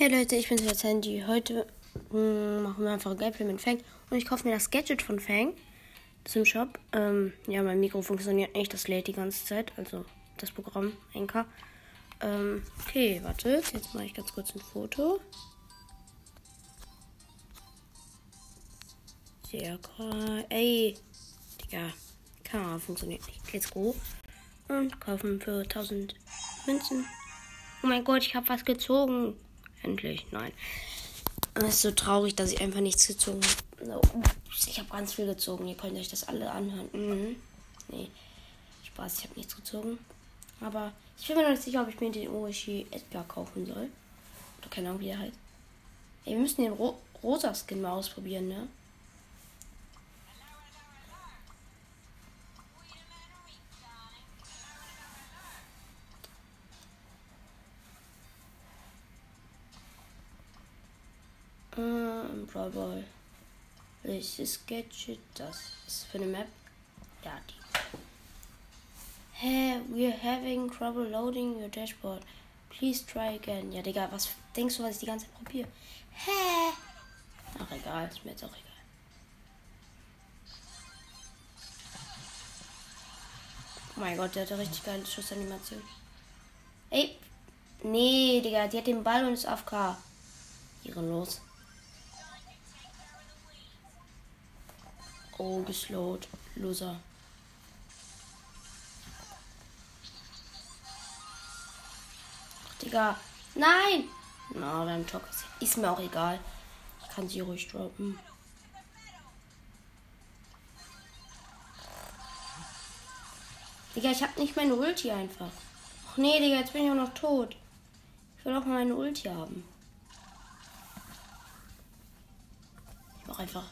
Hey Leute, ich bin jetzt Sandy. Heute mh, hm, machen wir einfach ein Gameplay mit Fang und ich kaufe mir das Gadget von Fang zum Shop. Ähm, ja, mein Mikro funktioniert nicht, das lädt die ganze Zeit, also das Programm Enka. Ähm, okay, warte, jetzt mache ich ganz kurz ein Foto. Sehr cool. Ey, Digga, Kamera funktioniert nicht. Let's go. Und kaufen für 1000 Münzen. Oh mein Gott, ich habe was gezogen. Endlich, nein. Es ist so traurig, dass ich einfach nichts gezogen habe. Ich habe ganz viel gezogen. Ihr könnt euch das alle anhören. Mhm. Nee, Spaß, ich habe nichts gezogen. Aber ich bin mir noch nicht sicher, ob ich mir den Orochi Edgar kaufen soll. Oder keine Ahnung, wie er heißt. Ey, wir müssen den Ro rosa Skin mal ausprobieren, ne? Brawl Ball. Welches Gadget? Das ist für eine Map. Ja, die. Hey, we're having trouble loading your dashboard. Please try again. Ja, Digga, was denkst du, was ich die ganze Zeit probiere? Hä? Ach, egal, ist mir jetzt auch egal. Oh mein Gott, der hat eine richtig geile Schussanimation. Ey, nee, Digga, die hat den Ball und ist AFK. Ehrenlos. Oh, geslowt. Loser. Digga. Nein! Na, beim Talk ist mir auch egal. Ich kann sie ruhig droppen. Digga, ich hab nicht meine Ulti einfach. Ach nee, Digga, jetzt bin ich auch noch tot. Ich will auch mal meine Ulti haben. Ich mach einfach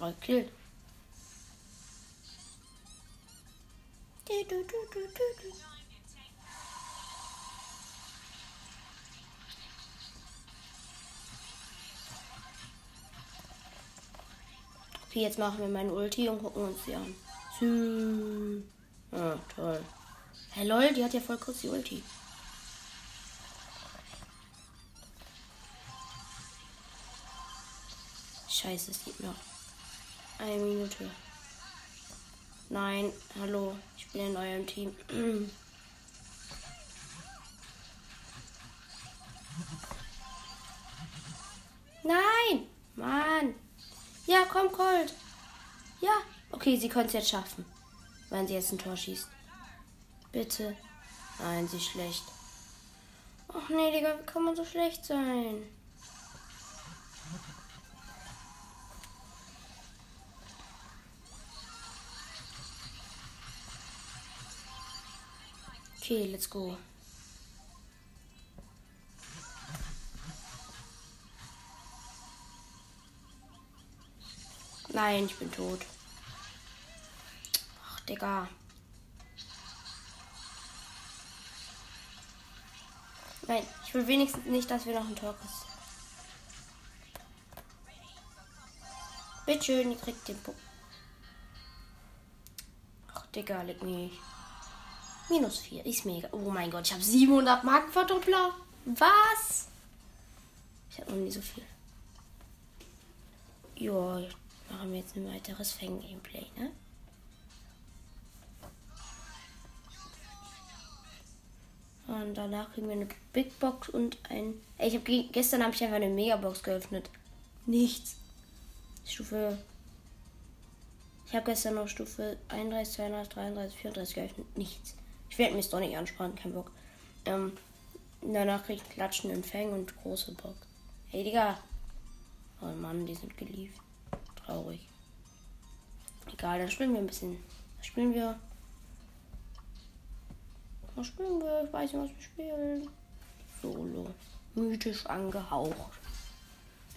aber gekillt. Okay, jetzt machen wir meine Ulti und gucken uns die an. Ah, toll. Hey lol, die hat ja voll kurz die Ulti. Scheiße, es geht noch. Eine Minute. Nein, hallo, ich bin in eurem Team. Nein! Mann! Ja, komm, Colt! Ja! Okay, sie könnte es jetzt schaffen. Wenn sie jetzt ein Tor schießt. Bitte. Nein, sie ist schlecht. Ach nee, Digga, wie kann man so schlecht sein? Okay, let's go. Nein, ich bin tot. Ach, Digga. Nein, ich will wenigstens nicht, dass wir noch ein Tor kriegen. Bitte schön, ihr kriegt den Punkt. Ach, Digga, leg mich. Minus 4. Ist mega. Oh mein Gott, ich habe 700 Marken Verdoppler. Was? Ich habe noch nie so viel. Jo, machen wir jetzt ein weiteres Fang-Gameplay, ne? Und danach kriegen wir eine Big Box und ein. Ich habe gestern habe ich einfach eine Megabox geöffnet. Nichts. Stufe. Ich habe gestern noch Stufe 31, 32, 33, 34 geöffnet. Nichts. Ich werde mich doch nicht anspannen, kein Bock. Ähm, danach krieg ich Klatschen in Fang und große Bock. Hey, Digga. Oh Mann, die sind geliebt. Traurig. Egal, dann spielen wir ein bisschen. Was spielen wir? Was spielen wir? Ich weiß nicht, was wir spielen. Solo. Mythisch angehaucht.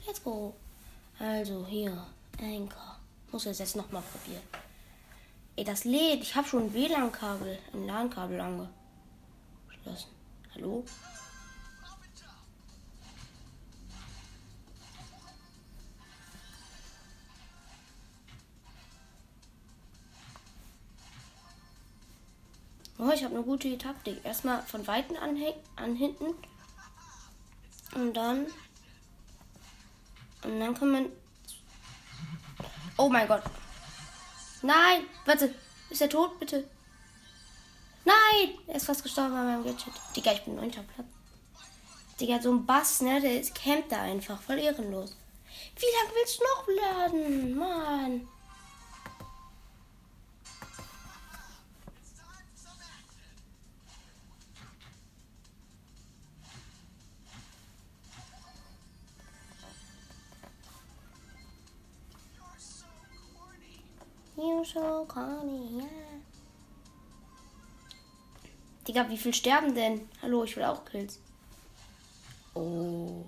Let's go. Also hier. Anchor. Muss es jetzt nochmal probieren. Ey, das lädt. Ich habe schon ein WLAN-Kabel, ein LAN-Kabel angeschlossen. Hallo? Oh, ich habe eine gute Taktik. Erstmal von Weitem an, an hinten. Und dann. Und dann kann man. Oh mein Gott. Nein! Warte. Ist er tot, bitte? Nein! Er ist fast gestorben bei meinem Gadget. Digga, ich bin neunter Platz. Digga, so ein Bass, ne? Der ist, campt da einfach. Voll ehrenlos. Wie lange willst du noch laden? Mann. You so corny, yeah. Digga, wie viel sterben denn? Hallo, ich will auch Kills. Oh.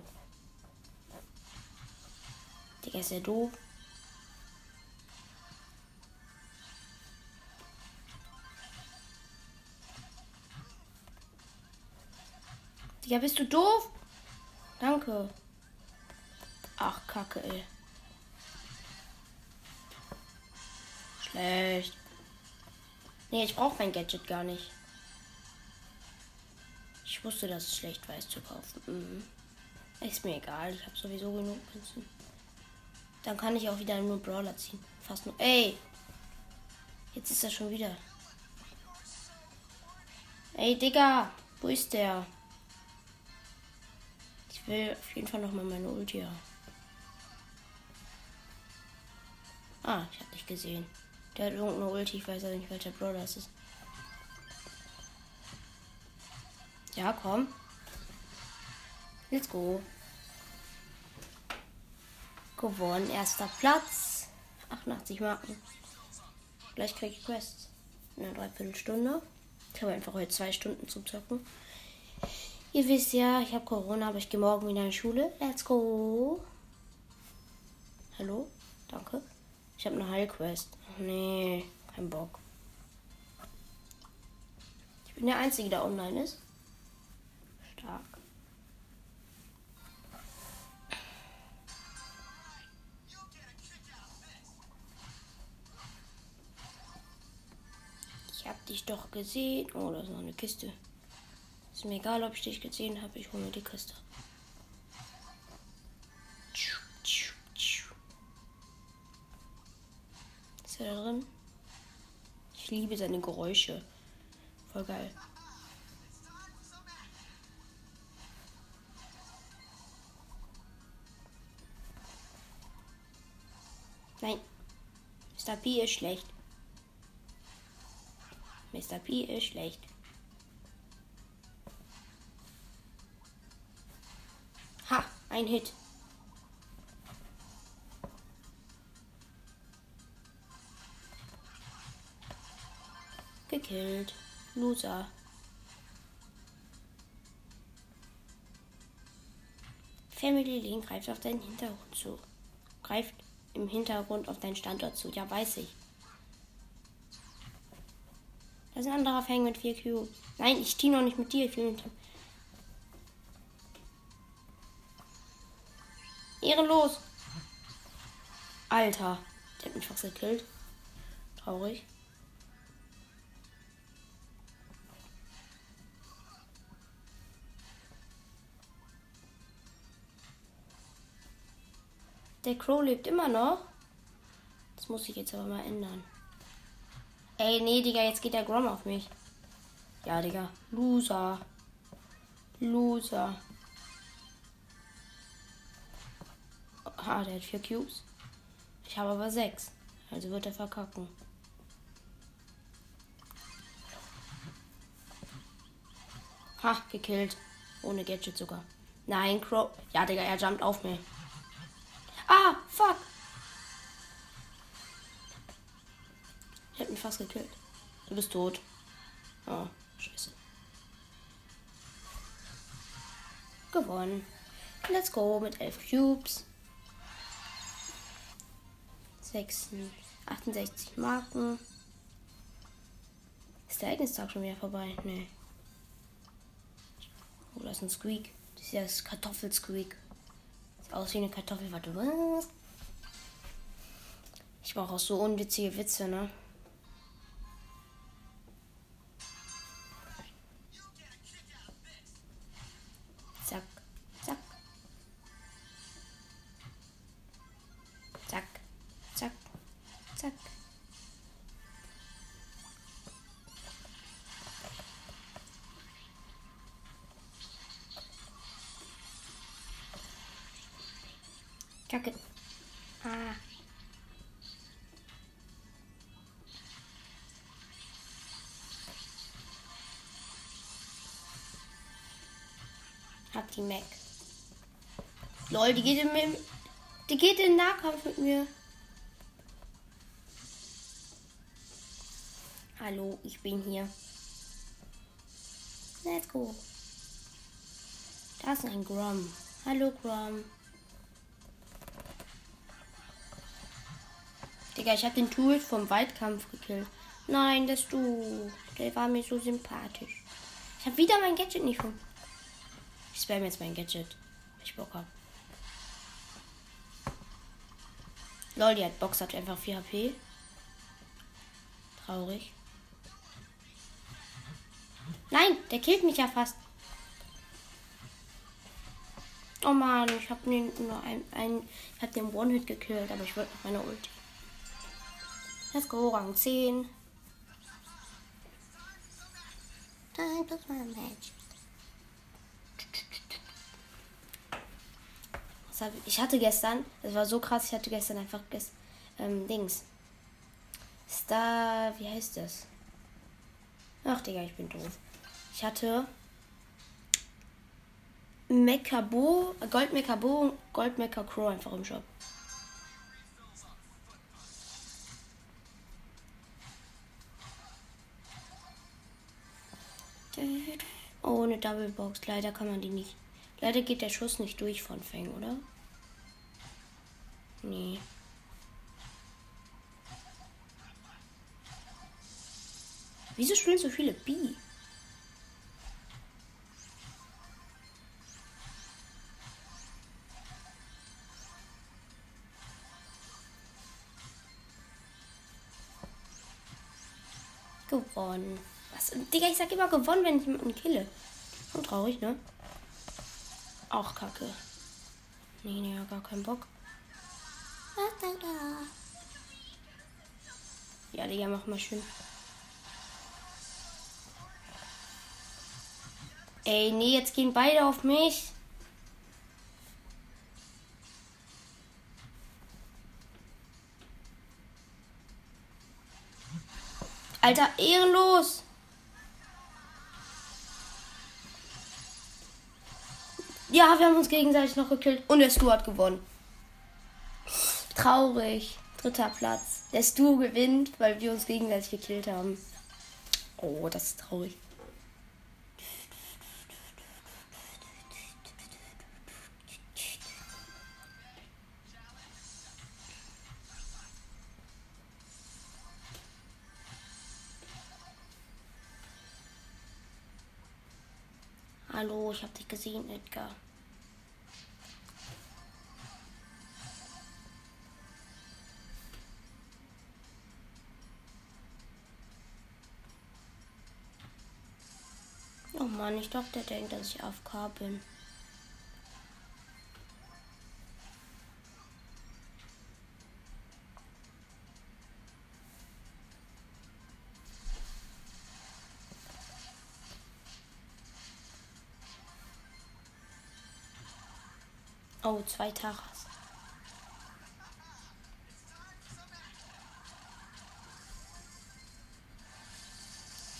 Digga, ist ja doof. Digga, bist du doof? Danke. Ach, Kacke, ey. Schlecht. Nee, ich brauche mein Gadget gar nicht. Ich wusste, dass es schlecht war, es zu kaufen. Mhm. Ist mir egal, ich habe sowieso genug Münzen. Dann kann ich auch wieder nur Brawler ziehen. Fast nur. Ey! Jetzt ist er schon wieder. Ey, Digga! Wo ist der? Ich will auf jeden Fall nochmal meine Ulti haben. Ah, ich hab dich gesehen. Der hat irgendeine Ulti, ich weiß aber nicht, welcher Brawler es ist. Ja, komm. Let's go gewonnen. Erster Platz. 88 Marken. Gleich kriege ich Quests. In einer Dreiviertelstunde. Ich habe einfach heute zwei Stunden zum Zocken. Ihr wisst ja, ich habe Corona, aber ich gehe morgen wieder in die Schule. Let's go. Hallo? Danke. Ich habe eine Heilquest. Nee, kein Bock. Ich bin der Einzige, der online ist. Stark. dich doch gesehen. Oh, da ist noch eine Kiste. Ist mir egal, ob ich dich gesehen habe. Ich hole mir die Kiste. Ist er drin? Ich liebe seine Geräusche. Voll geil. Nein. Mr. P ist schlecht. Mr. P ist schlecht. Ha, ein Hit. Gekillt. Loser. Family Link greift auf deinen Hintergrund zu. Greift im Hintergrund auf deinen Standort zu. Ja, weiß ich. Da ist ein anderer Fang mit 4 Cubes. Nein, ich team noch nicht mit dir. Ich will Ehrenlos. Alter. Der hat mich fast gekillt. Traurig. Der Crow lebt immer noch. Das muss ich jetzt aber mal ändern. Ey, nee, Digga, jetzt geht der Grom auf mich. Ja, Digga. Loser. Loser. Ah, der hat vier Cubes. Ich habe aber sechs. Also wird er verkacken. Ha, gekillt. Ohne Gadget sogar. Nein, Crow. Ja, Digga, er jumpt auf mich. Ah, fuck. Ich hab mich fast gekillt. Du bist tot. Oh, scheiße. Gewonnen. Let's go mit 11 Cubes. 6, 68 Marken. Ist der Ereignistag schon wieder vorbei? Nee. Oh, das ist ein Squeak. Das ist ja das Kartoffelsqueak. Aus wie eine Kartoffel. Warte, was? Ich mache auch so unwitzige Witze, ne? Hab die Mac. Lol, die geht in, die geht in Nahkampf mit mir. Hallo, ich bin hier. Let's go. Da ist ein Grom. Hallo, Grom. Digga, ich hab den Tool vom Waldkampf gekillt. Nein, das du. Der war mir so sympathisch. Ich hab wieder mein Gadget nicht von. Ich spam jetzt mein Gadget. Ich Bock hab. Lol, die hat Box hat einfach 4 HP. Traurig. Nein, der killt mich ja fast. Oh man, ich habe nur ein, ein ich habe den One-Hit gekillt, aber ich wollte noch meine Ulti. Let's go, Rang 10. Time plus one match. Ich hatte gestern, es war so krass, ich hatte gestern einfach gest, ähm, Dings. Star, wie heißt das? Ach, Digga, ich bin doof. Ich hatte Mekabo, Gold Mekabo, Gold Meka Crow einfach im Shop. Oh, eine Double Box. Leider kann man die nicht. Leider geht der Schuss nicht durch von Feng, oder? Nee. Wieso spielen so viele B? Gewonnen. Was? Digga, ich sag immer gewonnen, wenn ich jemanden kille. Schon traurig, ne? Auch kacke. Nee, nee, gar keinen Bock. Ja, Digga, mach mal schön. Ey, nee, jetzt gehen beide auf mich. Alter, ehrenlos. Ja, wir haben uns gegenseitig noch gekillt. Und der Stu hat gewonnen. Traurig. Dritter Platz. Der Stu gewinnt, weil wir uns gegenseitig gekillt haben. Oh, das ist traurig. Hallo, ich hab dich gesehen, Edgar. Mann, ich dachte, der denkt, dass ich AFK bin. Oh, zwei Taras.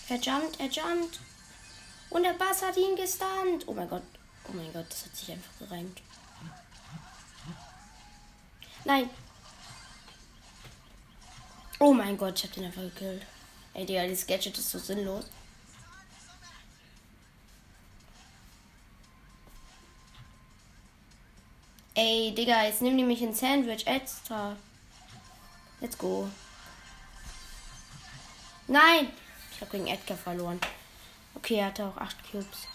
Er jumpt, er jumpt. Und der Bass hat ihn gestunt. Oh mein Gott. Oh mein Gott, das hat sich einfach gereimt. Nein. Oh mein Gott, ich hab den einfach gekillt. Ey, Digga, das Gadget ist so sinnlos. Ey, Digga, jetzt nimm nämlich ein Sandwich extra. Let's go. Nein! Ich habe gegen Edgar verloren. Okay, er hatte auch 8 Cubes.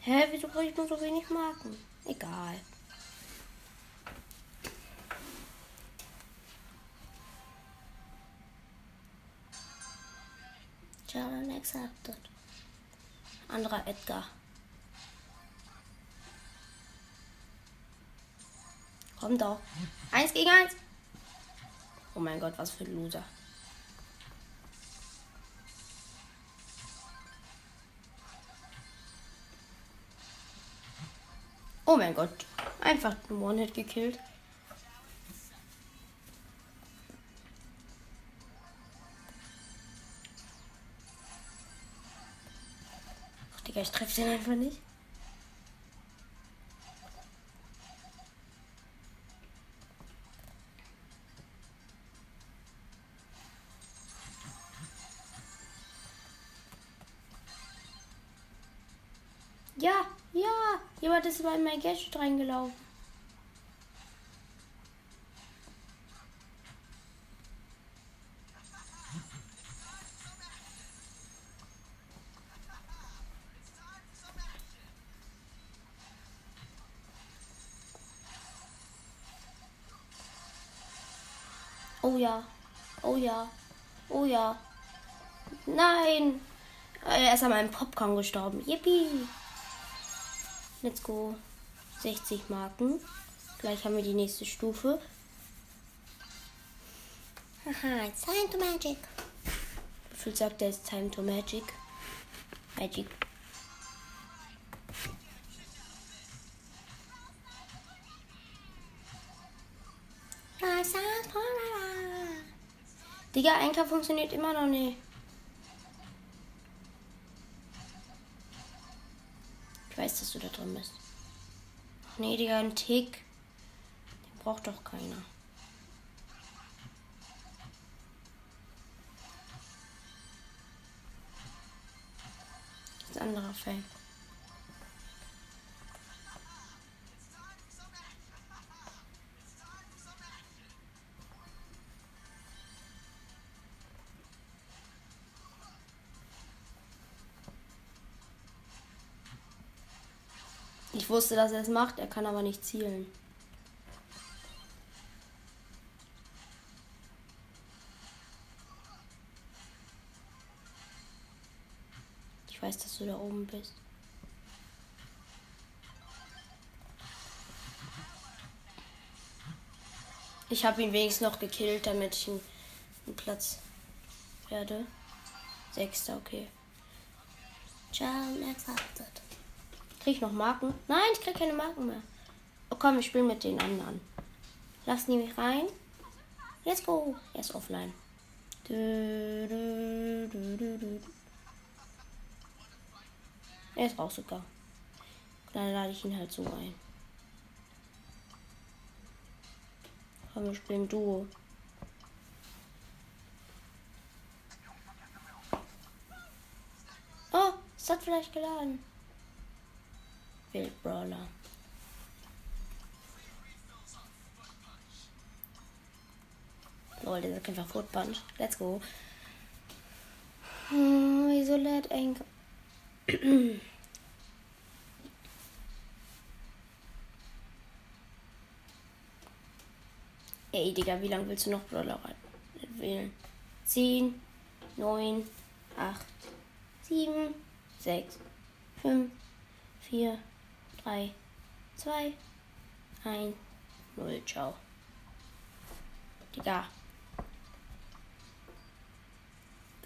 Hä, wieso kriege ich nur so wenig Marken? Egal. Challenge accepted. Anderer Edgar. Komm doch. Eins gegen eins. Oh mein Gott, was für ein Loser. Oh mein Gott. Einfach einen One-Hit gekillt. Ach, Digga, ich treffe den einfach nicht. Ja, ja, jemand ist bei mein Gadget reingelaufen. Oh ja. Oh ja. Oh ja. Nein. Er ist an meinem Popcorn gestorben. Yippie. Let's go. 60 Marken. Gleich haben wir die nächste Stufe. Haha, it's time to magic. Wie viel sagt er, ist time to magic? Magic. Digga, Einkauf funktioniert immer noch nicht. Da drin. Ach nee, Digga, ein Tick. Den braucht doch keiner. Das ist anderer Fan. Wusste, dass er es macht, er kann aber nicht zielen. Ich weiß, dass du da oben bist. Ich habe ihn wenigstens noch gekillt, damit ich einen, Platz werde. Sechster, okay. Challenge accepted. Krieg ich noch Marken? Nein, ich krieg keine Marken mehr. Oh komm, ich spiele mit den anderen. Lass die mich rein. Let's go. Er ist offline. Er ist auch sogar. Dann lade ich ihn halt so ein. Komm, wir spielen Duo. Oh, es hat vielleicht geladen. Wild Brawler. Lol, der sagt einfach Foot Punch. Let's go. Hm, wieso lädt Enk? Ey, Digga, wie lange willst du noch Brawler wählen? 10, 9, 8, 7, 6, 5, 4, 3, 2, 1, 0. Ciao. Digga.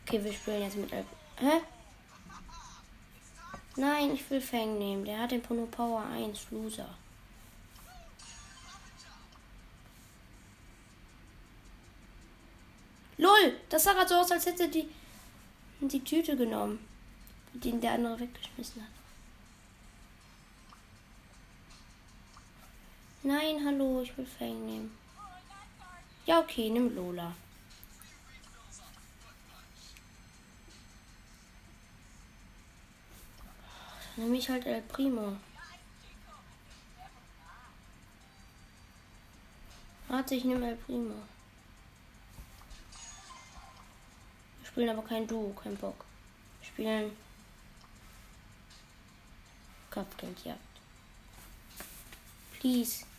Okay, wir spielen jetzt mit. Hä? Nein, ich will Fang nehmen. Der hat den Pono Power 1 Loser. LOL! Das sah gerade so aus, als hätte die die Tüte genommen, die der andere weggeschmissen hat. Nein, hallo, ich will Fang nehmen. Ja, okay, nimm Lola. Nehme ich halt El Primo. Warte, ich nehme El Primo. Wir spielen aber kein Duo, kein Bock. Wir spielen Kopfgeldjagd. Please.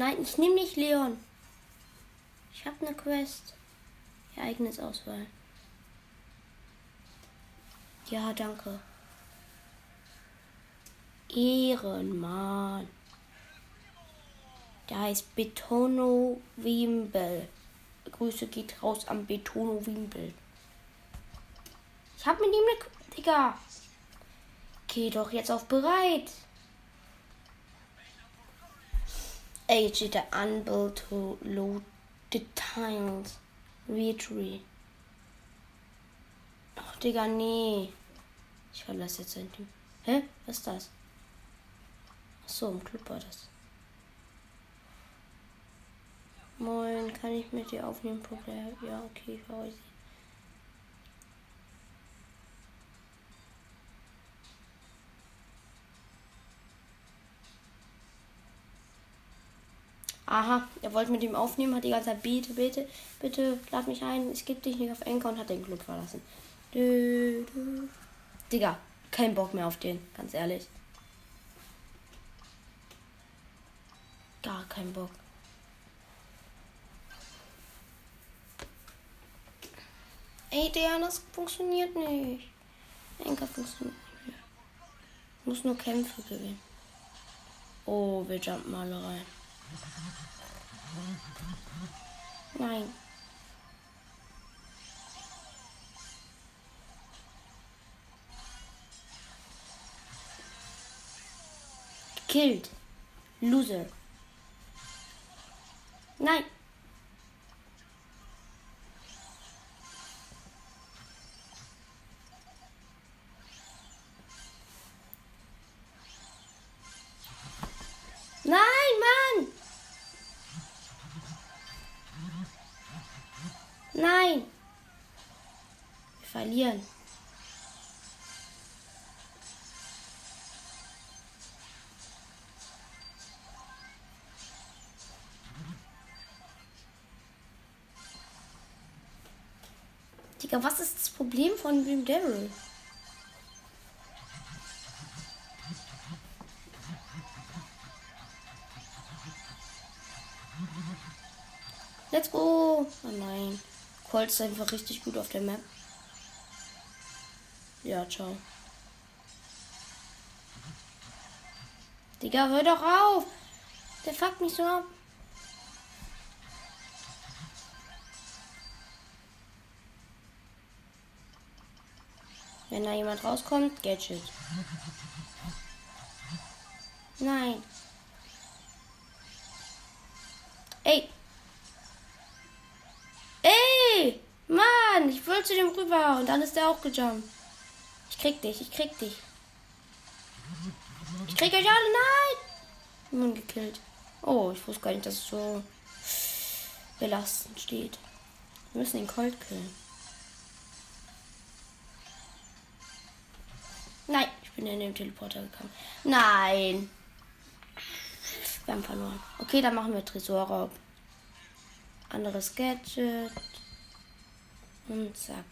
Nein, ich nehme nicht Leon. Ich habe eine Quest. Ereignisauswahl. Ja, danke. Ehrenmann. Der heißt Betono Wimbel. Grüße geht raus am Betono Wimbel. Ich hab mit ihm eine... Digga. Geh doch jetzt auf bereit. Steht der Unable to load the tiles. Retry. Ach, Digga, nee. Ich verlasse jetzt sein Team. Hä? Was ist das? Ach so, im Club war das. Moin, kann ich mit dir aufnehmen, Problem? Ja, okay, ich höre Aha, er wollte mit ihm aufnehmen, hat die ganze Zeit bitte, bitte, bitte, lad mich ein, es gibt dich nicht auf Enker und hat den Club verlassen. Dö, dö. Digga, kein Bock mehr auf den, ganz ehrlich. Gar kein Bock. Ey, der, das funktioniert nicht. Enker funktioniert nicht mehr. Muss nur Kämpfe gewinnen. Oh, wir jumpen alle rein. Nein. Killed. Loser. Nein. Digga, was ist das Problem von dem Daryl? Let's go! Oh nein. Colt ist einfach richtig gut auf der Map. Ja, ciao. Digga, hör doch auf! Der fuckt mich so ab. Wenn da jemand rauskommt, Gadget. Nein. Ey. Ey! Mann, ich wollte zu dem rüber und dann ist der auch gejumpt. Ich krieg dich, ich krieg dich. Ich krieg euch alle, nein! Nun gekillt. Oh, ich wusste gar nicht, dass es so belastend steht. Wir müssen den Colt killen. Bin in den Teleporter gekommen. Nein. Wir haben verloren. Okay, dann machen wir Tresorraub. Anderes Gadget. Und zack.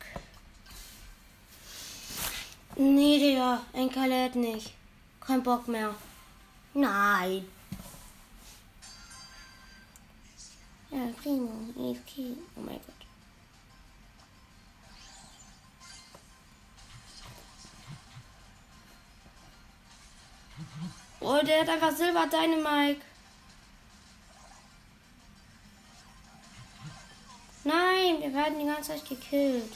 Nee, Digga. Enker lädt nicht. Kein Bock mehr. Nein. Ja, primo. Okay. Oh mein Gott. Oh, der hat einfach Silber Dynamite. Nein, wir werden die ganze Zeit gekillt.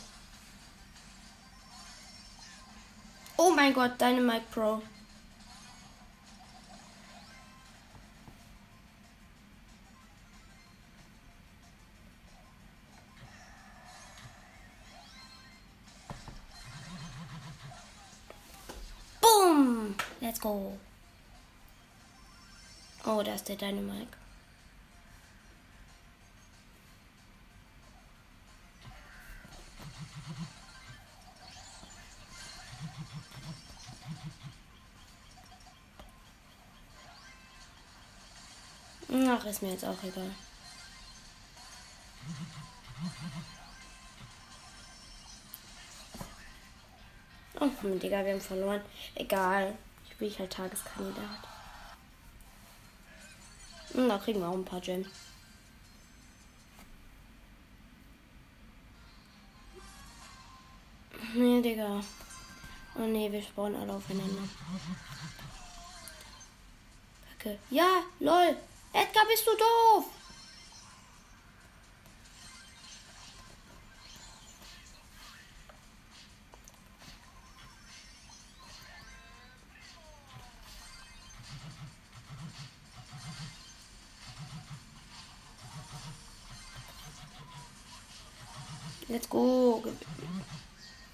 Oh mein Gott, Dynamite Pro. Boom! Let's go. Oh, da ist der Dynamite. Ach, ist mir jetzt auch egal. Oh, Digga, wir haben verloren. Egal. Ich bin halt Tageskandidat. Und da kriegen wir auch ein paar Gems. Nee, Digga. Oh nee, wir spawnen alle aufeinander. Kacke. Ja, lol. Edgar, bist du doof? Go. Ge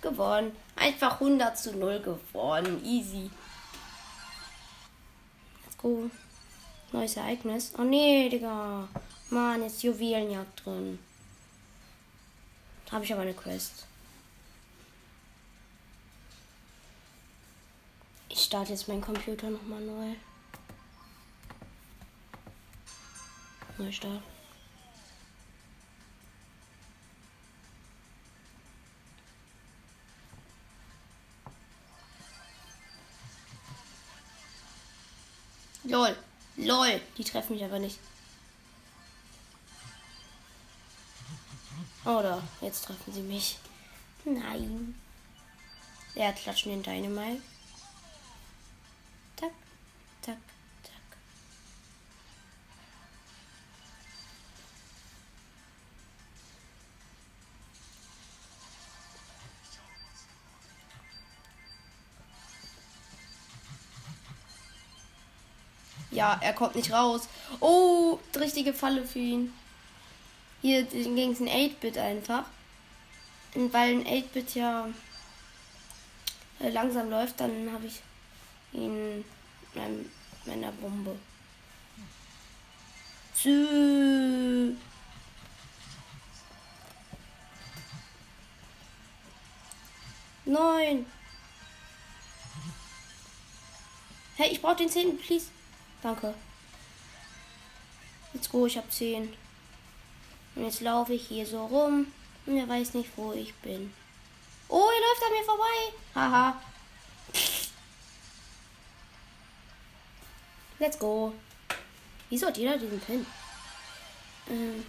gewonnen. Einfach 100 zu 0 gewonnen. Easy. Let's go. Neues Ereignis. Oh nee, Digga. Mann, jetzt Juwelenjagd drin. Habe ich aber eine Quest. Ich starte jetzt meinen Computer nochmal neu. Neustart. Lol. Lol. Die treffen mich aber nicht. Oder jetzt treffen sie mich. Nein. Er klatschen den Dynamite. Ja, er kommt nicht raus. Oh, richtige Falle für ihn. Hier ging es ein 8-Bit einfach. Und weil ein 8-Bit ja äh, langsam läuft, dann habe ich ihn mit meiner Bombe. Zü. Neun. Hey, ich brauche den zehnten, please. Danke. Let's go, ich habe zehn. Und jetzt laufe ich hier so rum und er weiß nicht, wo ich bin. Oh, er läuft an mir vorbei. Haha. Let's go. Wieso hat jeder diesen Pin? Ähm.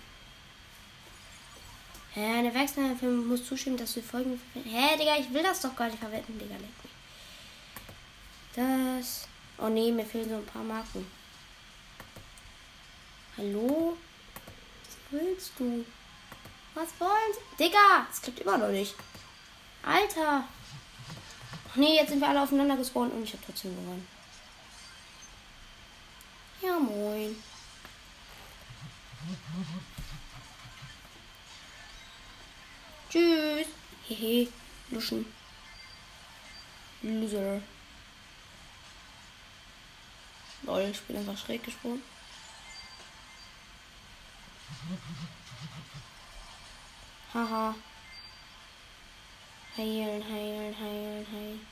Hä, eine Werksfirma muss zustimmen, dass du folgende Hä, Digga, ich will das doch gar nicht verwenden, Digga. Das. Oh nee, mir fehlen so ein paar Marken. Hallo? Was willst du? Was wollen sie? Digga, das klappt immer noch nicht. Alter. Ach nee, jetzt sind wir alle aufeinander gespawnt und ich habe trotzdem gewonnen. Ja, moin. Tschüss. Hehe. Luschen. Loser. Lol, ich bin einfach schräg gesprungen. Haha. Heilen, heilen, heilen, heilen.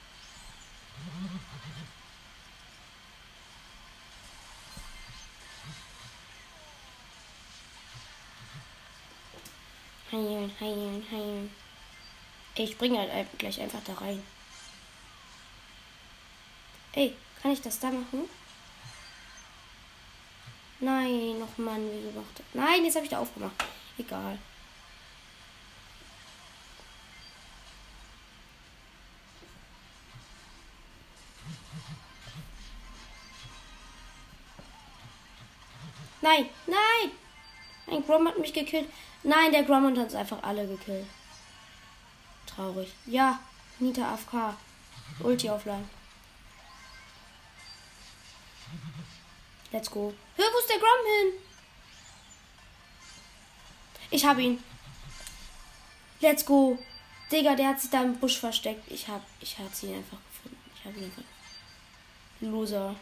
Heilen, heilen, heilen. Ich springe halt gleich einfach da rein. Ey, kann ich das da machen? Nein, noch Mann, wie gemacht. Nein, jetzt habe ich da aufgemacht. Egal. Nein, nein! Ein Grom hat mich gekillt. Nein, der Grom hat uns einfach alle gekillt. Traurig. Ja, Nita AFK. Ulti aufladen. Let's go. Hör, wo ist der Grom hin? Ich habe ihn. Let's go. Digga, der hat sich da im Busch versteckt. Ich hab, ich hab sie einfach gefunden. Ich habe ihn einfach. Loser.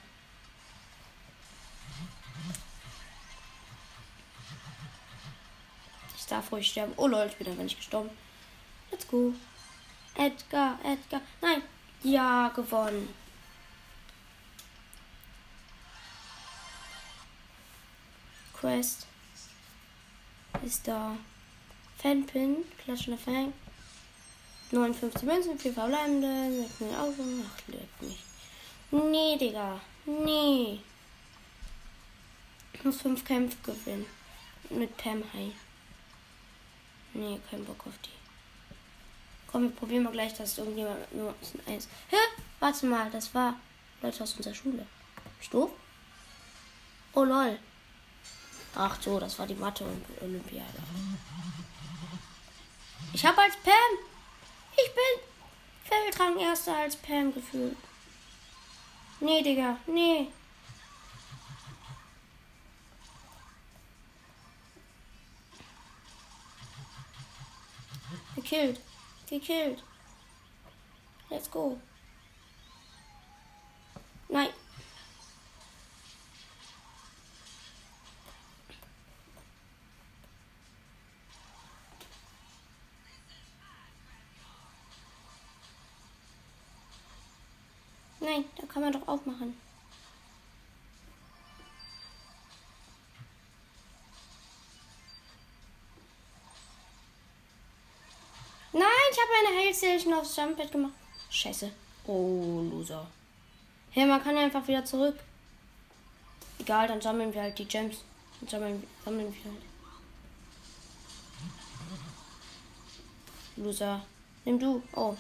Ich darf ruhig sterben. Oh lol, ich bin aber nicht gestorben. Let's go. Edgar, Edgar. Nein. Ja, gewonnen. Quest. Ist da. Fanpin. Klatschender Fan. 59 Münzen, 4 verbleibende, 6 Augen. Ach, lebt mich. Nee, Digga. Nee. Ich muss 5 Kämpfe gewinnen. Mit Pam High. Nee, kein Bock auf die. Komm, wir probieren mal gleich, dass irgendjemand nur eins. Hä? Warte mal, das war Leute aus unserer Schule. Bist? Oh lol. Ach so, das war die Mathe und Olympiade. Ich habe als Pam. Ich bin Feldrang erster als Pam gefühlt. Nee, Digga. Nee. Gekillt. Gekillt. Let's go. Nein. Kann man doch aufmachen. Nein, ich habe eine Heilstation aufs Jumppad gemacht. Scheiße. Oh, Loser. Hey, man kann einfach wieder zurück. Egal, dann sammeln wir halt die Gems. Dann sammeln, sammeln wir halt. Loser. Nimm du. Oh.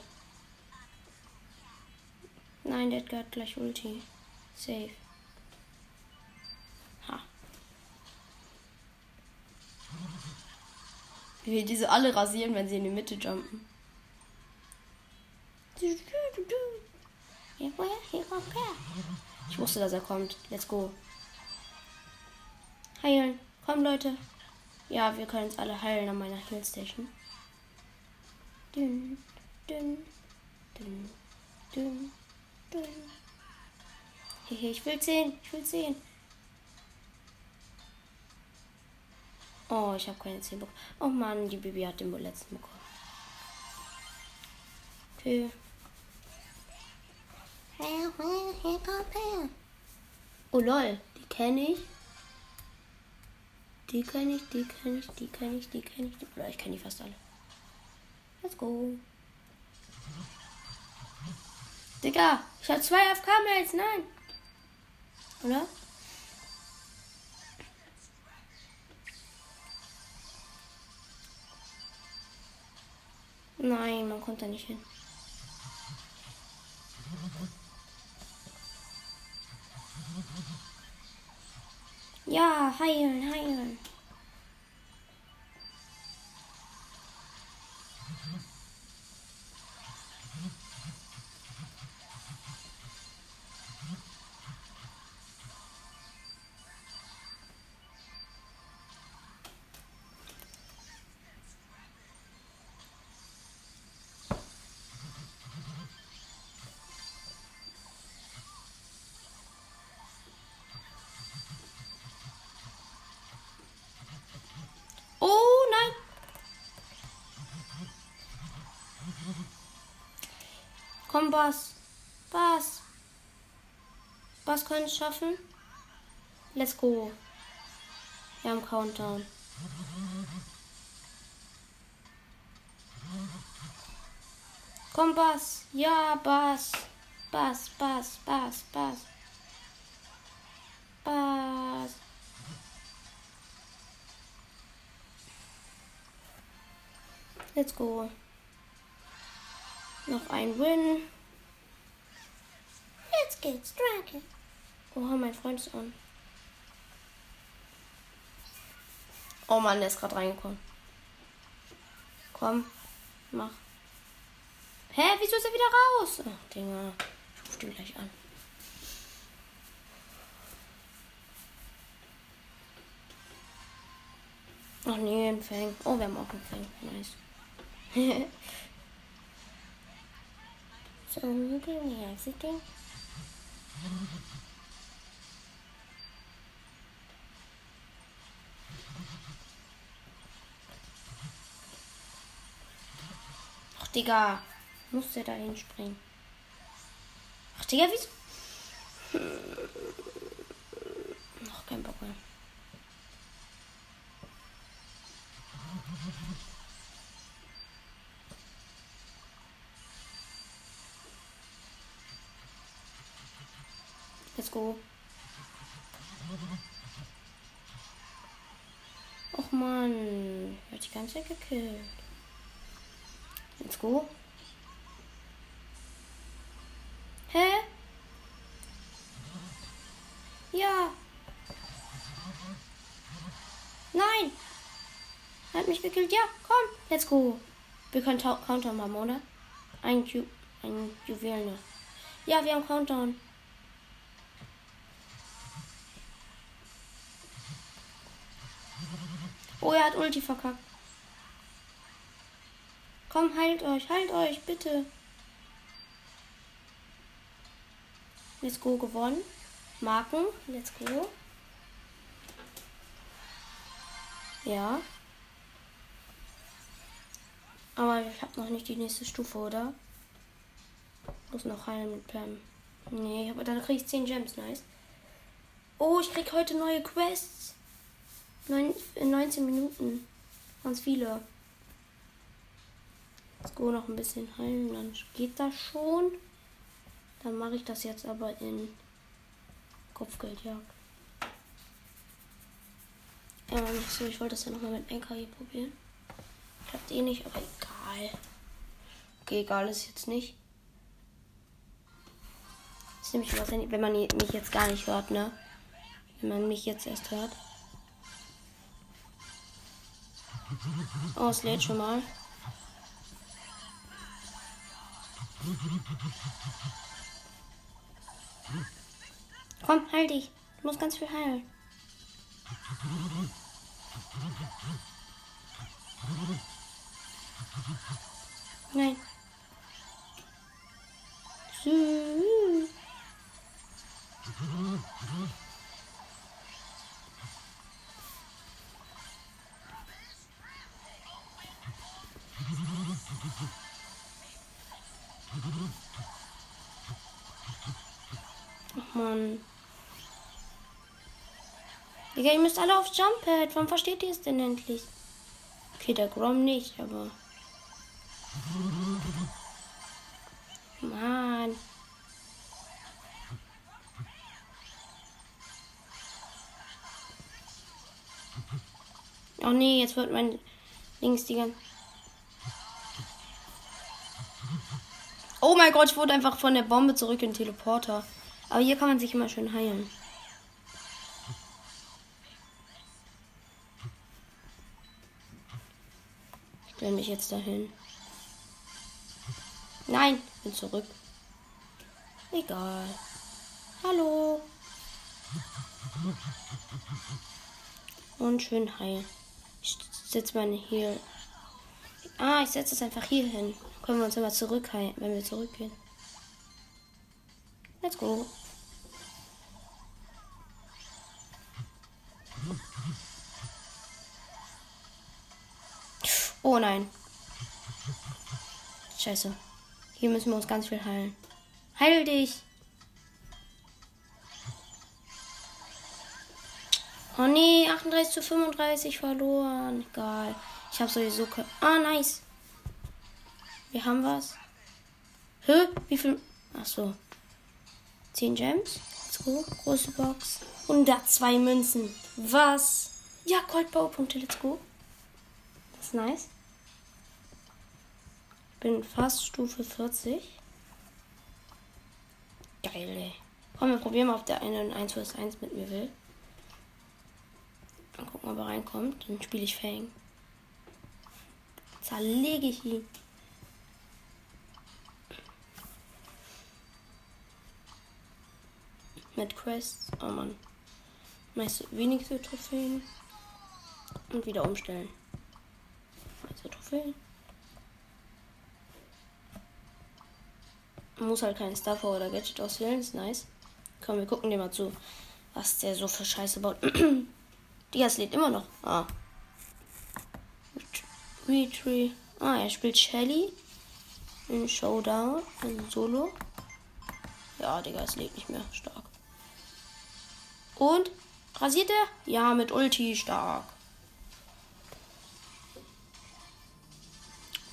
Nein, der hat gleich Ulti. Safe. Ha. Wie wir diese alle rasieren, wenn sie in die Mitte jumpen. Ich wusste, dass er kommt. Let's go. Heilen. Komm, Leute. Ja, wir können uns alle heilen an meiner Healstation. Dünn, Hehe, ich will sehen. Ich will sehen. Oh, ich habe keine 10 bekommen. Oh Mann, die Bibi hat den letzten bekommen. Okay. Oh lol, die kenne ich. Die kenne ich, die kenne ich, die kenne ich, die kenne ich. Die... Oder ich kenne die fast alle. Let's go. Digga, ich habe zwei AFK-Mails, nein. Oder? Nein, man kommt da nicht hin. Ja, heilen, heilen. Komm, Bass. Bass. Bass können es schaffen. Let's go. Wir haben Countdown. Komm, Bass. Ja, Bass. Bass, Bass, Bass, Bass. Bass. Let's go. Noch ein Win. Let's get started. Oha, mein Freund ist on. Oh Mann, der ist gerade reingekommen. Komm, mach. Hä, wieso ist er wieder raus? Ach, Dinger. Ich ruf den gleich an. Ach nee, ein Fang. Oh, wir haben auch einen Fang. Nice. So, give me everything. Ach, Digga. Muss der da hinspringen? Ach, Digga, wieso? Noch kein Bock mehr. Let's go. Och man, hat die ganze Zeit gekillt. Let's go. Hä? Ja. Nein. Hat mich gekillt. Ja, komm. Let's go. Wir können Countdown machen, oder? Ein, Ju ein Juwel noch. Ja, wir haben Countdown. Oh, er hat Ulti verkackt. Komm, heilt euch, heilt euch, bitte. Let's go gewonnen. Marken, let's go. Ja. Aber ich habe noch nicht die nächste Stufe, oder? Muss noch heilen mit Pam. Nee, aber dann krieg ich 10 Gems, nice. Oh, ich krieg heute neue Quests. Neun, in 19 Minuten. Ganz viele. Let's go noch ein bisschen heilen, dann geht das schon. Dann mache ich das jetzt aber in Kopfgeldjagd. Ähm, so, ich wollte das ja nochmal mit hier probieren. Klappt eh nicht, aber egal. Okay, egal ist jetzt nicht. Ist nämlich was, wenn man mich jetzt gar nicht hört, ne? Wenn man mich jetzt erst hört. Oh, es lädt schon mal. Komm, heil dich. Du musst ganz viel heilen. Nein. Süß. Ach man. Digga, ihr müsst alle auf Jumppad. Warum versteht ihr es denn endlich? Okay, der Grom nicht, aber. Mann. Oh nee, jetzt wird mein Links die ganze. Oh mein Gott, ich wurde einfach von der Bombe zurück in den Teleporter. Aber hier kann man sich immer schön heilen. Ich stelle mich jetzt dahin. Nein, bin zurück. Egal. Hallo. Und schön heilen. Ich setze meine hier. Ah, ich setze es einfach hier hin. Können wir uns immer zurückheilen, wenn wir zurückgehen. Let's go. Oh nein. Scheiße. Hier müssen wir uns ganz viel heilen. Heil dich! Oh nee, 38 zu 35 verloren. Egal. Ich habe sowieso. Ah, nice. Wir haben was. Hä? Wie viel? Ach so. 10 Gems. Let's go. Große Box. 102 Münzen. Was? Ja, Goldbaupunkte. Let's go. Das ist nice. Bin fast Stufe 40. Geil, ey. Komm, wir probieren mal, ob der eine in 1 vs 1 mit mir will. Mal gucken, ob er reinkommt. Dann spiele ich Fang. Zerlege ich ihn. Mit Quests. Oh Mann. Meist wenigste Trophäen. Und wieder umstellen. Meiste Trophäen. Muss halt keinen Stuffer oder Gadget auswählen. Ist nice. Komm, wir gucken dir mal zu, was der so für Scheiße baut. Digga, es lädt immer noch. Ah. Retry. Ah, er spielt Shelly. In Showdown. In Solo. Ja, Digga, es lädt nicht mehr. Stark. Und? Rasiert er? Ja, mit Ulti. Stark.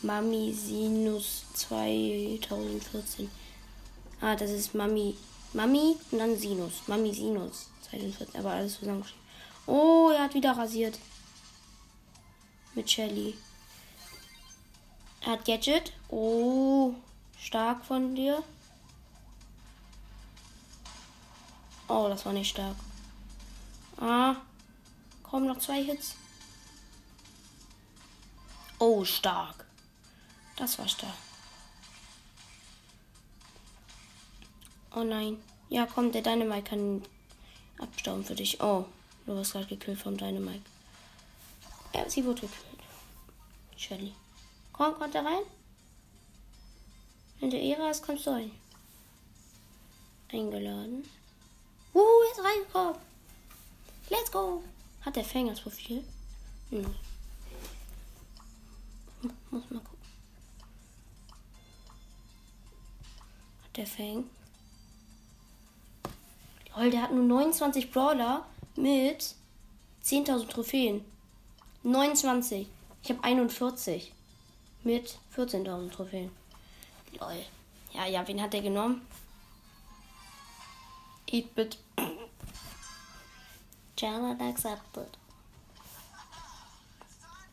Mami Sinus 2014. Ah, das ist Mami. Mami und dann Sinus. Mami Sinus 2014. Aber alles zusammengeschrieben. Oh, er hat wieder rasiert. Mit Shelly. Er hat Gadget. Oh, stark von dir. Oh, das war nicht stark. Ah, kommen noch zwei Hits. Oh, stark. Das war stark. Oh nein. Ja, komm, der Dynamite kann abstauben für dich. Oh, du wirst gerade gekillt vom Dynamite. Ja, sie wurde gekillt. Shelly. Komm, kommt er rein? Wenn der Ära ist, kommst du rein. Eingeladen. Uh, er ist reingekommen. Hat der das Profil? Hm. Muss mal gucken. Hat der Fang? Lol, der hat nur 29 Brawler mit 10.000 Trophäen. 29. Ich habe 41 mit 14.000 Trophäen. Lol. Ja, ja, wen hat der genommen? 8-Bit. Challenge accepted.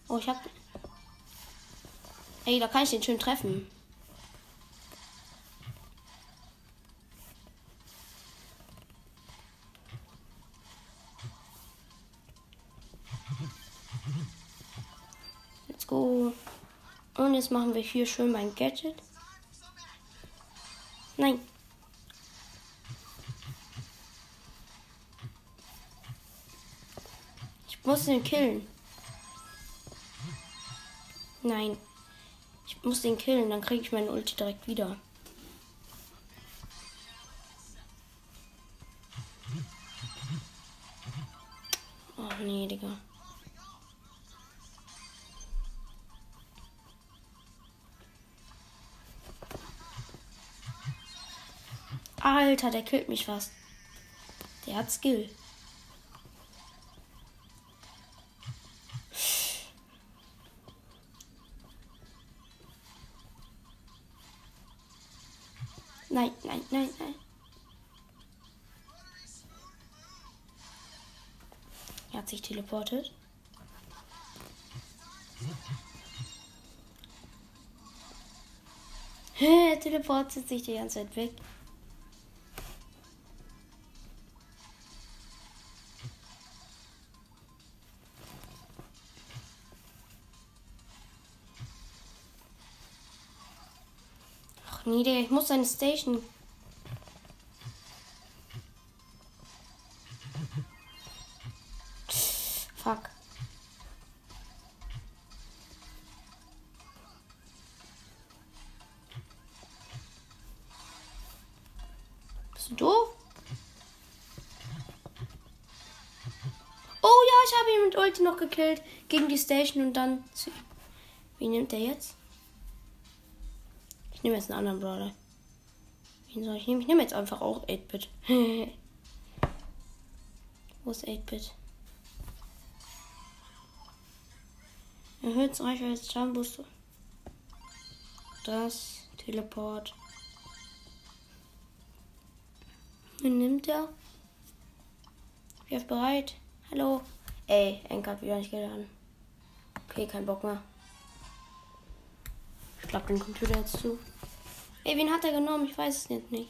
Oh, ich hab. Ey, da kann ich den schön treffen. Let's go. Und jetzt machen wir hier schön mein Gadget. Nein. Ich muss den killen. Nein. Ich muss den killen, dann kriege ich meine Ulti direkt wieder. Oh nee, Digga. Alter, der killt mich fast. Der hat Skill. Nein, nein, nein, nein. Er hat sich teleportet. Er teleportet sich die ganze Zeit weg. Nee, Digga, ich muss seine Station. Fuck. Bist du doof? Oh ja, ich habe ihn mit Ulti noch gekillt. Gegen die Station und dann. Wie nimmt der jetzt? Ich nehme jetzt einen anderen Brawler. Wen soll ich nehmen? Ich nehme jetzt einfach auch 8-Bit. Wo ist 8-Bit? Erhöht Reichweite Charmbooster. Das. Teleport. Wen nimmt er? Ich bin bereit. Hallo. Ey, Enker hat wieder nicht geladen. Okay, kein Bock mehr. Ich klappe den Computer jetzt zu. Ey, wen hat er genommen? Ich weiß es jetzt nicht.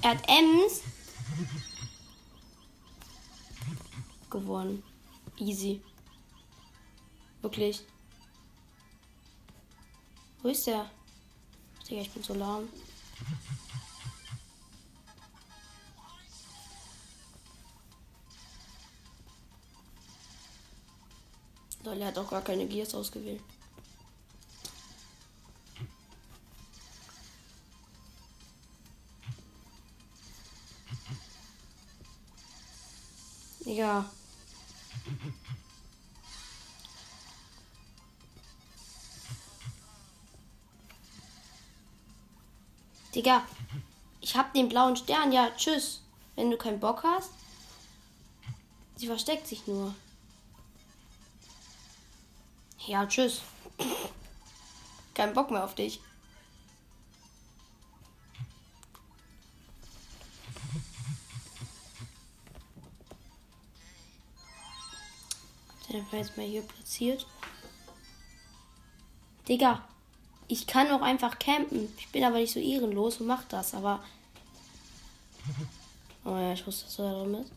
Er hat Ems gewonnen. Easy. Wirklich. Wo ist der? Digga, ich bin so lahm. Lol, er hat auch gar keine Gears ausgewählt. Ja. Digga, ich hab den blauen Stern. Ja, tschüss. Wenn du keinen Bock hast. Sie versteckt sich nur. Ja, tschüss. Kein Bock mehr auf dich. Wir jetzt mal hier platziert. Digga, ich kann auch einfach campen. Ich bin aber nicht so ehrenlos und mach das, aber. Oh ja, ich wusste, dass du da drin bist.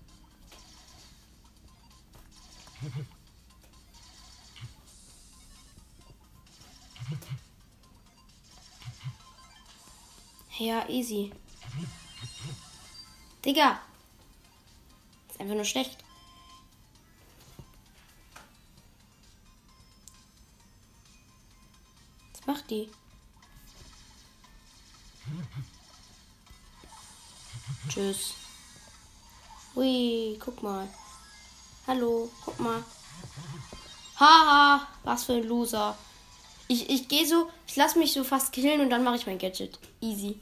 Ja, easy. Digga. Ist einfach nur schlecht. Die? Tschüss. Ui, guck mal. Hallo, guck mal. Haha, was für ein Loser. Ich, ich gehe so, ich lasse mich so fast killen und dann mache ich mein Gadget. Easy.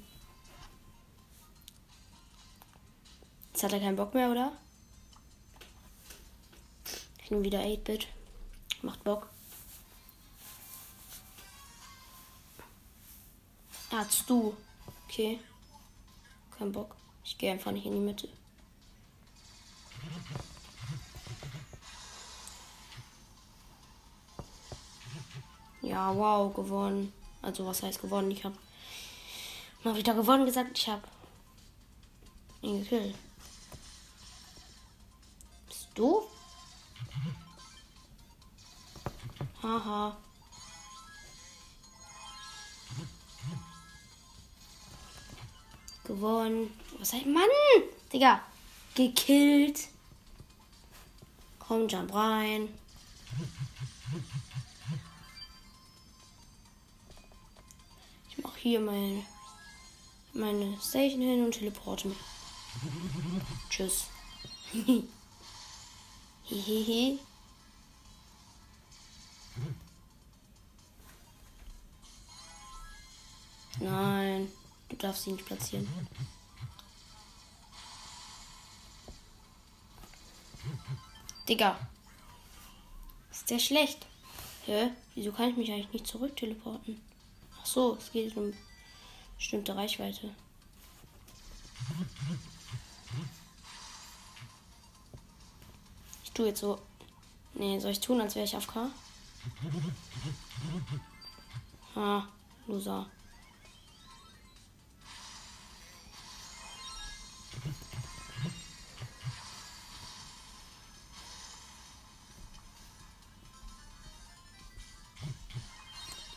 Jetzt hat er keinen Bock mehr, oder? Ich nehme wieder 8-Bit. Macht Bock. Ah, du. Okay. Kein Bock. Ich gehe einfach nicht in die Mitte. Ja, wow, gewonnen. Also was heißt gewonnen? Ich habe mal wieder gewonnen gesagt. Ich habe ihn gekillt. Bist du? Haha. Gewonnen. Was heißt Mann? Digga. Gekillt. Komm, jump rein. Ich mach hier meine, meine Station hin und teleporte mich. Tschüss. Hehehe. Nein, du darfst sie nicht platzieren. Digga. Ist der schlecht? Hä? Wieso kann ich mich eigentlich nicht zurück teleporten? Ach so, es geht um bestimmte Reichweite. Ich tue jetzt so. Nee, soll ich tun, als wäre ich auf K? Ah, Loser.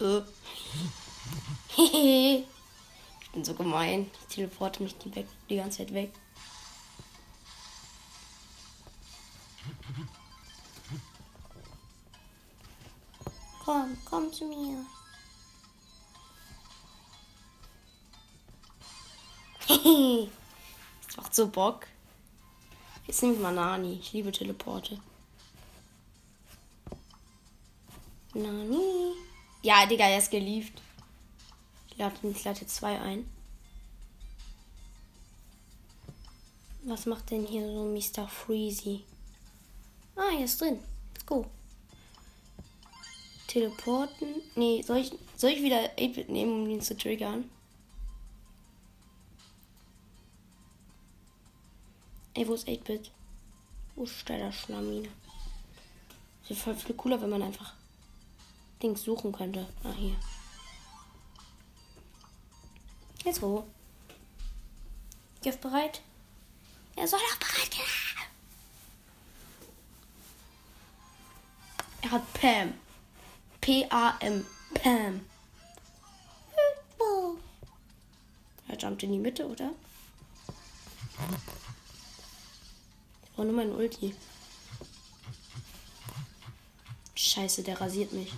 Äh. ich bin so gemein. Ich teleporte mich die, weg, die ganze Zeit weg. Komm, komm zu mir. das macht so Bock. Jetzt nehme ich mal Nani. Ich liebe Teleporte. Nani. Ja, Digga, er ist gelieft. Ich lade, ich lade jetzt zwei ein. Was macht denn hier so Mr. Freezy? Ah, hier ist drin. Let's go. Teleporten. Nee, soll ich, soll ich wieder 8-Bit nehmen, um ihn zu triggern? Ey, wo ist 8-Bit? Wo ist der Schlamine? Wäre voll viel cooler, wenn man einfach Dings suchen könnte. Ah, hier. Jetzt wo? Gift bereit? Er soll auch bereit gehen. Er hat Pam. P-A-M. Pam. Er jumpt in die Mitte, oder? Ich brauche nur meinen Ulti. Scheiße, der rasiert mich.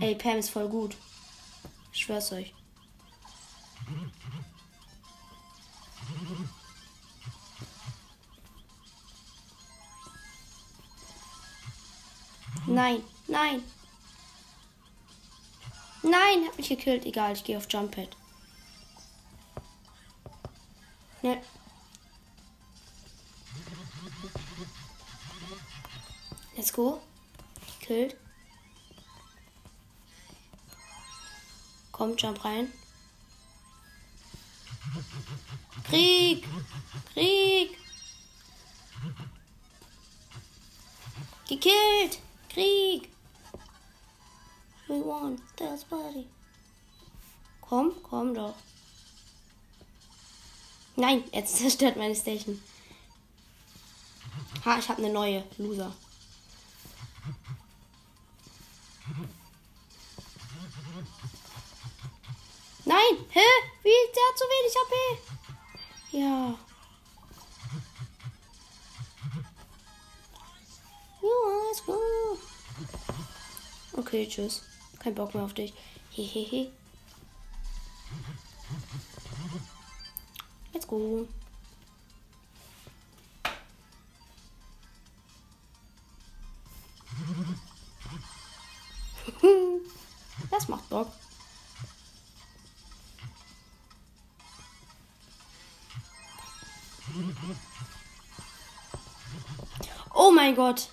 Ey, Pam ist voll gut. Ich schwör's euch. Nein, nein. Nein, hat mich gekillt. Egal, ich gehe auf Jump Pad. Ne. Let's go. Gekillt. Komm, jump rein. Krieg! Krieg! Gekillt! Krieg! We won. That's buddy. Komm, komm doch. Nein, jetzt zerstört meine Station. Ha, ich habe eine neue. Loser. Hä? Wie? Der hat zu wenig HP. Ja. Ja, alles gut. Okay, tschüss. Kein Bock mehr auf dich. Hehehe. Let's go. Das macht Bock. Gott.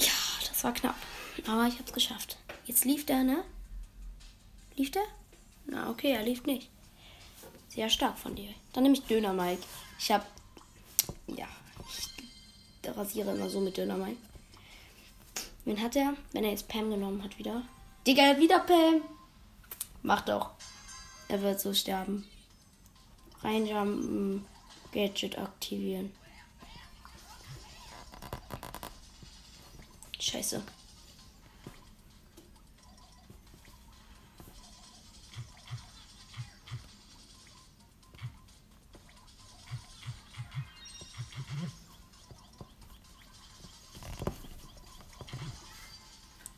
Ja, das war knapp. Aber ich hab's geschafft. Jetzt lief der, ne? Lief der? Na, okay, er lief nicht. Sehr stark von dir. Dann nehme ich Döner Mike. Ich hab. Ja, ich rasiere immer so mit Döner Mike. Wen hat er? Wenn er jetzt Pam genommen hat wieder. Digga, wieder Pam. Mach doch. Er wird so sterben. Reinjumpen. Gadget aktivieren. Scheiße.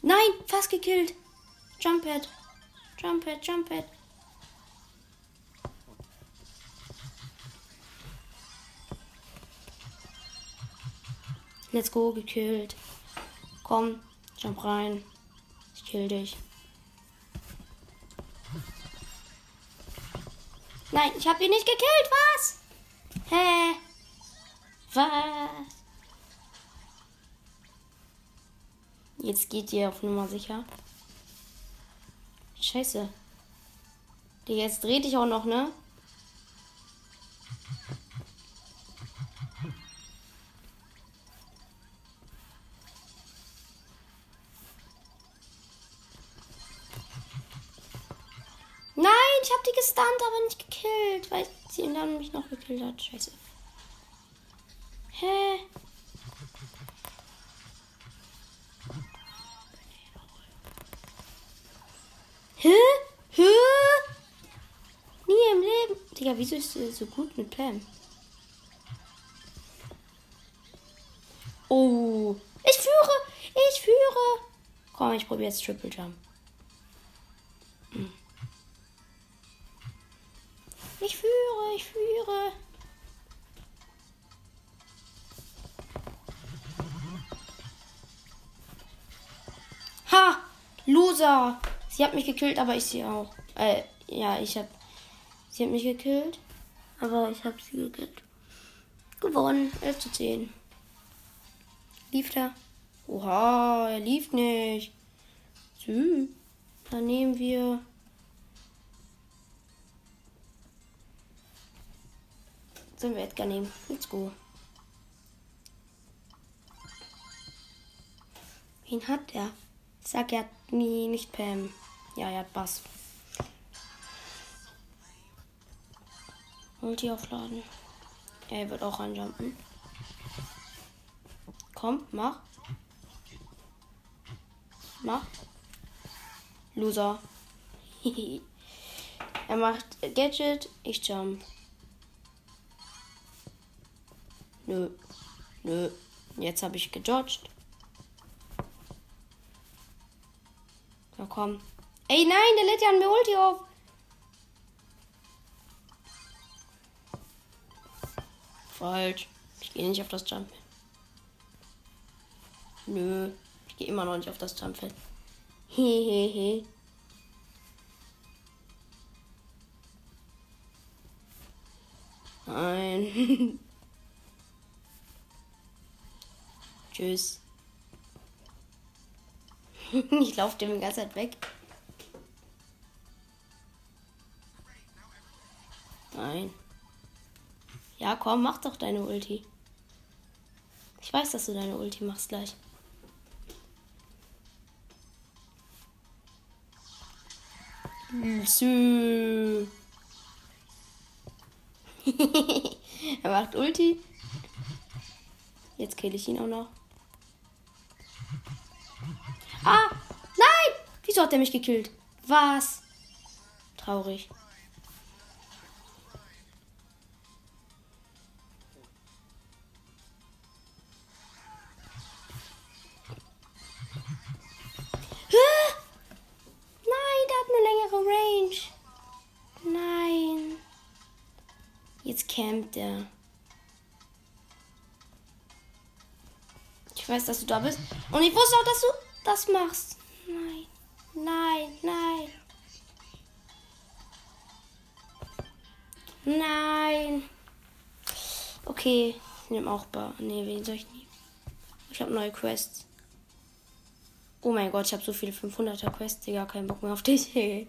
Nein, fast gekillt. Jump Pad. Jump Pad, Jump Pad. Let's go, gekillt. Komm, jump rein. Ich kill dich. Nein, ich hab ihn nicht gekillt, was? Hä? Was? Jetzt geht ihr auf Nummer sicher. Scheiße. Jetzt dreht dich auch noch, ne? Gekillt, weil sie dann mich noch gekillt hat. Scheiße. Hä? Hä? Hä? Nie im Leben. Digga, wieso ist sie so gut mit Pam? Oh. Ich führe. Ich führe. Komm, ich probiere jetzt Triple Jump. Ich führe, ich führe. Ha! Loser! Sie hat mich gekillt, aber ich sie auch. Äh, ja, ich hab. Sie hat mich gekillt, aber ich hab sie gekillt. Gewonnen. 11 zu 10. Lief der? Oha, er lief nicht. Süß. Dann nehmen wir. Sollen wir Edgar nehmen? Let's go. Wen hat er? Sag, er hat nie, nicht Pam. Ja, er hat Bass. Multi aufladen. Er wird auch anjumpen. Komm, mach. Mach. Loser. er macht Gadget, ich jump. Nö. Nö. Jetzt habe ich gedodged. Na komm. Ey, nein, der lädt ja an mir Ulti auf. Falsch. Ich gehe nicht auf das Jump. Nö. Ich gehe immer noch nicht auf das Jump. Hehehe. Nein. Tschüss. ich laufe dem die ganze Zeit weg. Nein. Ja, komm, mach doch deine Ulti. Ich weiß, dass du deine Ulti machst gleich. Sü. er macht Ulti. Jetzt kill ich ihn auch noch. Wieso hat er mich gekillt? Was? Traurig. Hä? Nein, der hat eine längere Range. Nein. Jetzt campt er. Ich weiß, dass du da bist. Und ich wusste auch, dass du das machst. Okay, ich nehme auch Bar. Nee, wen soll ich nehmen? Ich habe neue Quests. Oh mein Gott, ich habe so viele 500er Quests. Digga, keinen Bock mehr auf dich.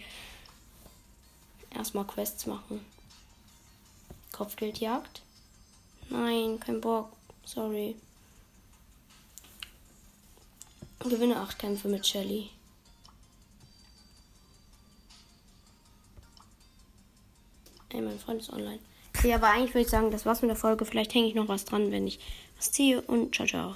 Erstmal Quests machen. Kopfgeldjagd. Nein, kein Bock. Sorry. Gewinne 8 Kämpfe mit Shelly. Ey, mein Freund ist online. Okay, aber eigentlich würde ich sagen, das war's mit der Folge. Vielleicht hänge ich noch was dran, wenn ich was ziehe. Und ciao, ciao.